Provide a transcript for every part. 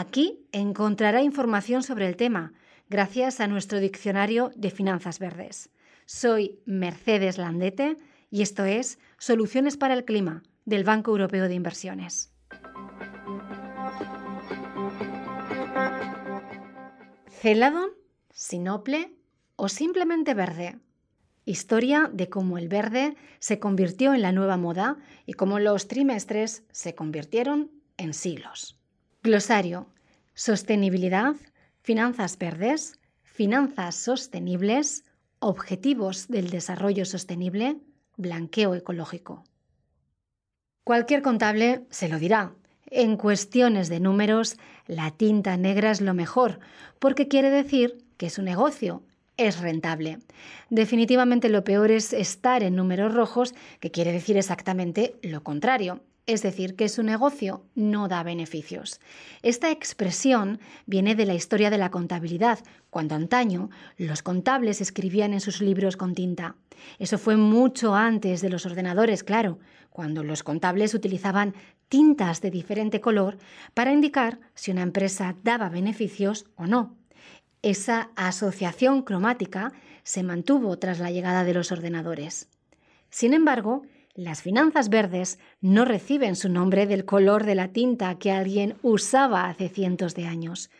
Aquí encontrará información sobre el tema, gracias a nuestro diccionario de finanzas verdes. Soy Mercedes Landete y esto es Soluciones para el Clima del Banco Europeo de Inversiones. Celadon, sinople o simplemente verde. Historia de cómo el verde se convirtió en la nueva moda y cómo los trimestres se convirtieron en siglos. Glosario. Sostenibilidad, finanzas verdes, finanzas sostenibles, objetivos del desarrollo sostenible, blanqueo ecológico. Cualquier contable se lo dirá. En cuestiones de números, la tinta negra es lo mejor, porque quiere decir que su negocio es rentable. Definitivamente lo peor es estar en números rojos, que quiere decir exactamente lo contrario es decir, que su negocio no da beneficios. Esta expresión viene de la historia de la contabilidad, cuando antaño los contables escribían en sus libros con tinta. Eso fue mucho antes de los ordenadores, claro, cuando los contables utilizaban tintas de diferente color para indicar si una empresa daba beneficios o no. Esa asociación cromática se mantuvo tras la llegada de los ordenadores. Sin embargo, las finanzas verdes no reciben su nombre del color de la tinta que alguien usaba hace cientos de años.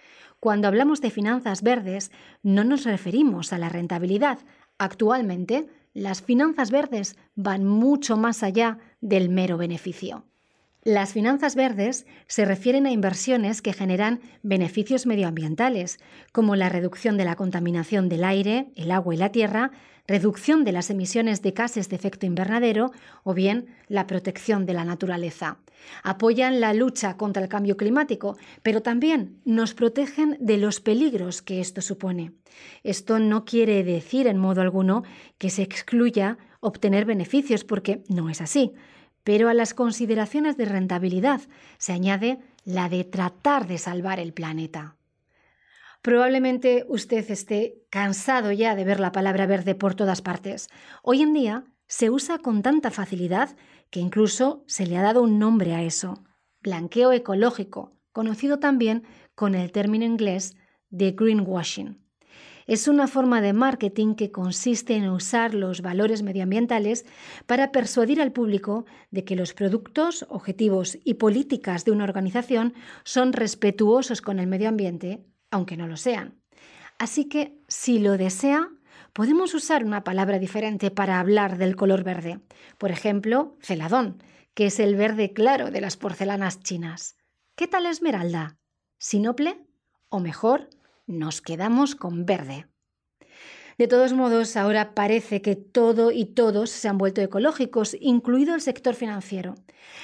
Cuando hablamos de finanzas verdes, no nos referimos a la rentabilidad. Actualmente, las finanzas verdes van mucho más allá del mero beneficio. Las finanzas verdes se refieren a inversiones que generan beneficios medioambientales, como la reducción de la contaminación del aire, el agua y la tierra, reducción de las emisiones de gases de efecto invernadero o bien la protección de la naturaleza. Apoyan la lucha contra el cambio climático, pero también nos protegen de los peligros que esto supone. Esto no quiere decir en modo alguno que se excluya obtener beneficios, porque no es así. Pero a las consideraciones de rentabilidad se añade la de tratar de salvar el planeta. Probablemente usted esté cansado ya de ver la palabra verde por todas partes. Hoy en día se usa con tanta facilidad que incluso se le ha dado un nombre a eso, blanqueo ecológico, conocido también con el término inglés de greenwashing. Es una forma de marketing que consiste en usar los valores medioambientales para persuadir al público de que los productos, objetivos y políticas de una organización son respetuosos con el medio ambiente, aunque no lo sean. Así que, si lo desea, podemos usar una palabra diferente para hablar del color verde. Por ejemplo, celadón, que es el verde claro de las porcelanas chinas. ¿Qué tal esmeralda? ¿Sinople? O mejor, nos quedamos con verde. De todos modos, ahora parece que todo y todos se han vuelto ecológicos, incluido el sector financiero.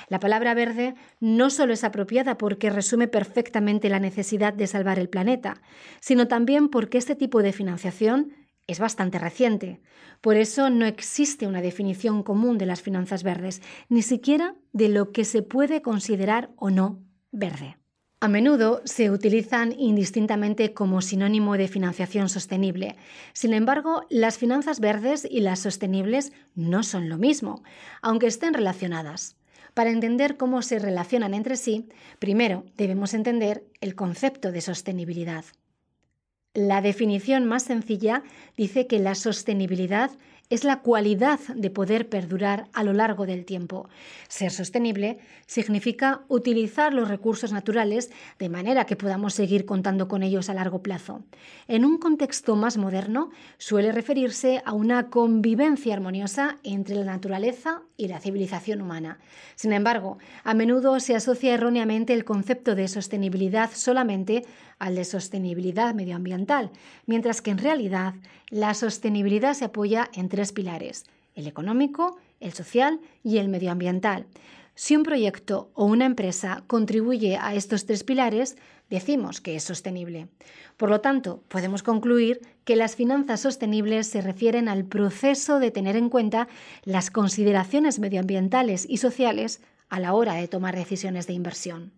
La palabra verde no solo es apropiada porque resume perfectamente la necesidad de salvar el planeta, sino también porque este tipo de financiación es bastante reciente. Por eso no existe una definición común de las finanzas verdes, ni siquiera de lo que se puede considerar o no verde. A menudo se utilizan indistintamente como sinónimo de financiación sostenible. Sin embargo, las finanzas verdes y las sostenibles no son lo mismo, aunque estén relacionadas. Para entender cómo se relacionan entre sí, primero debemos entender el concepto de sostenibilidad. La definición más sencilla dice que la sostenibilidad es la cualidad de poder perdurar a lo largo del tiempo. Ser sostenible significa utilizar los recursos naturales de manera que podamos seguir contando con ellos a largo plazo. En un contexto más moderno, suele referirse a una convivencia armoniosa entre la naturaleza y la civilización humana. Sin embargo, a menudo se asocia erróneamente el concepto de sostenibilidad solamente al de sostenibilidad medioambiental, mientras que en realidad la sostenibilidad se apoya en tres pilares, el económico, el social y el medioambiental. Si un proyecto o una empresa contribuye a estos tres pilares, decimos que es sostenible. Por lo tanto, podemos concluir que las finanzas sostenibles se refieren al proceso de tener en cuenta las consideraciones medioambientales y sociales a la hora de tomar decisiones de inversión.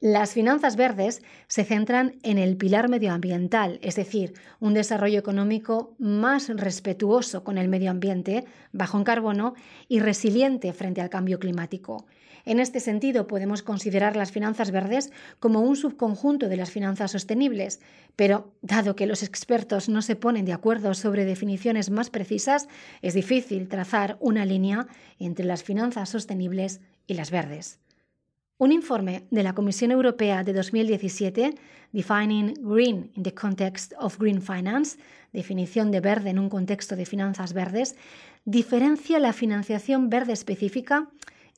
Las finanzas verdes se centran en el pilar medioambiental, es decir, un desarrollo económico más respetuoso con el medio ambiente, bajo en carbono y resiliente frente al cambio climático. En este sentido, podemos considerar las finanzas verdes como un subconjunto de las finanzas sostenibles, pero dado que los expertos no se ponen de acuerdo sobre definiciones más precisas, es difícil trazar una línea entre las finanzas sostenibles y las verdes. Un informe de la Comisión Europea de 2017, Defining Green in the Context of Green Finance, definición de verde en un contexto de finanzas verdes, diferencia la financiación verde específica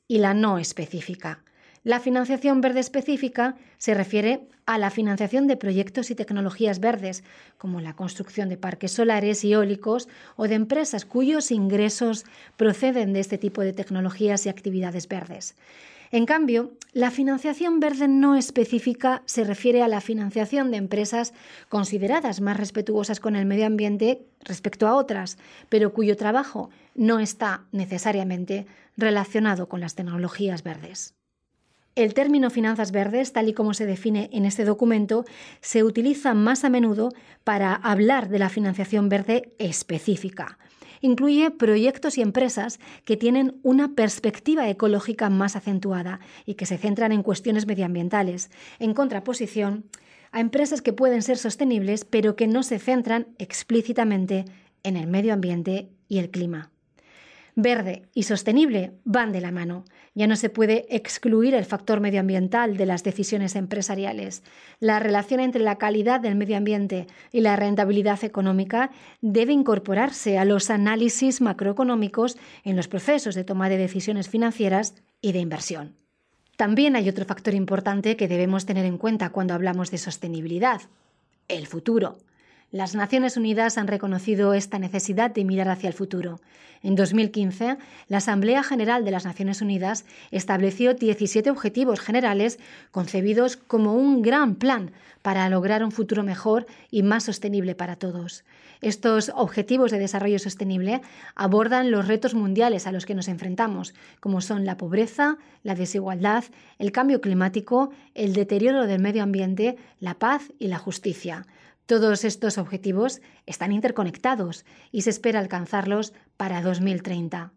y la no específica. La financiación verde específica se refiere a la financiación de proyectos y tecnologías verdes, como la construcción de parques solares y eólicos o de empresas cuyos ingresos proceden de este tipo de tecnologías y actividades verdes. En cambio, la financiación verde no específica se refiere a la financiación de empresas consideradas más respetuosas con el medio ambiente respecto a otras, pero cuyo trabajo no está necesariamente relacionado con las tecnologías verdes. El término finanzas verdes, tal y como se define en este documento, se utiliza más a menudo para hablar de la financiación verde específica. Incluye proyectos y empresas que tienen una perspectiva ecológica más acentuada y que se centran en cuestiones medioambientales, en contraposición a empresas que pueden ser sostenibles pero que no se centran explícitamente en el medio ambiente y el clima verde y sostenible van de la mano. Ya no se puede excluir el factor medioambiental de las decisiones empresariales. La relación entre la calidad del medio ambiente y la rentabilidad económica debe incorporarse a los análisis macroeconómicos en los procesos de toma de decisiones financieras y de inversión. También hay otro factor importante que debemos tener en cuenta cuando hablamos de sostenibilidad, el futuro. Las Naciones Unidas han reconocido esta necesidad de mirar hacia el futuro. En 2015, la Asamblea General de las Naciones Unidas estableció 17 objetivos generales concebidos como un gran plan para lograr un futuro mejor y más sostenible para todos. Estos objetivos de desarrollo sostenible abordan los retos mundiales a los que nos enfrentamos, como son la pobreza, la desigualdad, el cambio climático, el deterioro del medio ambiente, la paz y la justicia. Todos estos objetivos están interconectados y se espera alcanzarlos para 2030.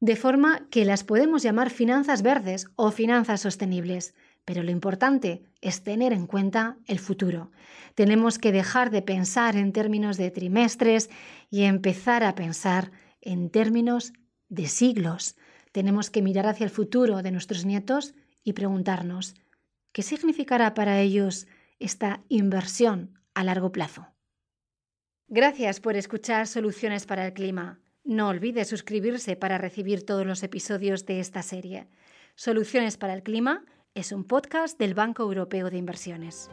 De forma que las podemos llamar finanzas verdes o finanzas sostenibles, pero lo importante es tener en cuenta el futuro. Tenemos que dejar de pensar en términos de trimestres y empezar a pensar en términos de siglos. Tenemos que mirar hacia el futuro de nuestros nietos y preguntarnos, ¿qué significará para ellos esta inversión a largo plazo. Gracias por escuchar Soluciones para el Clima. No olvide suscribirse para recibir todos los episodios de esta serie. Soluciones para el Clima es un podcast del Banco Europeo de Inversiones.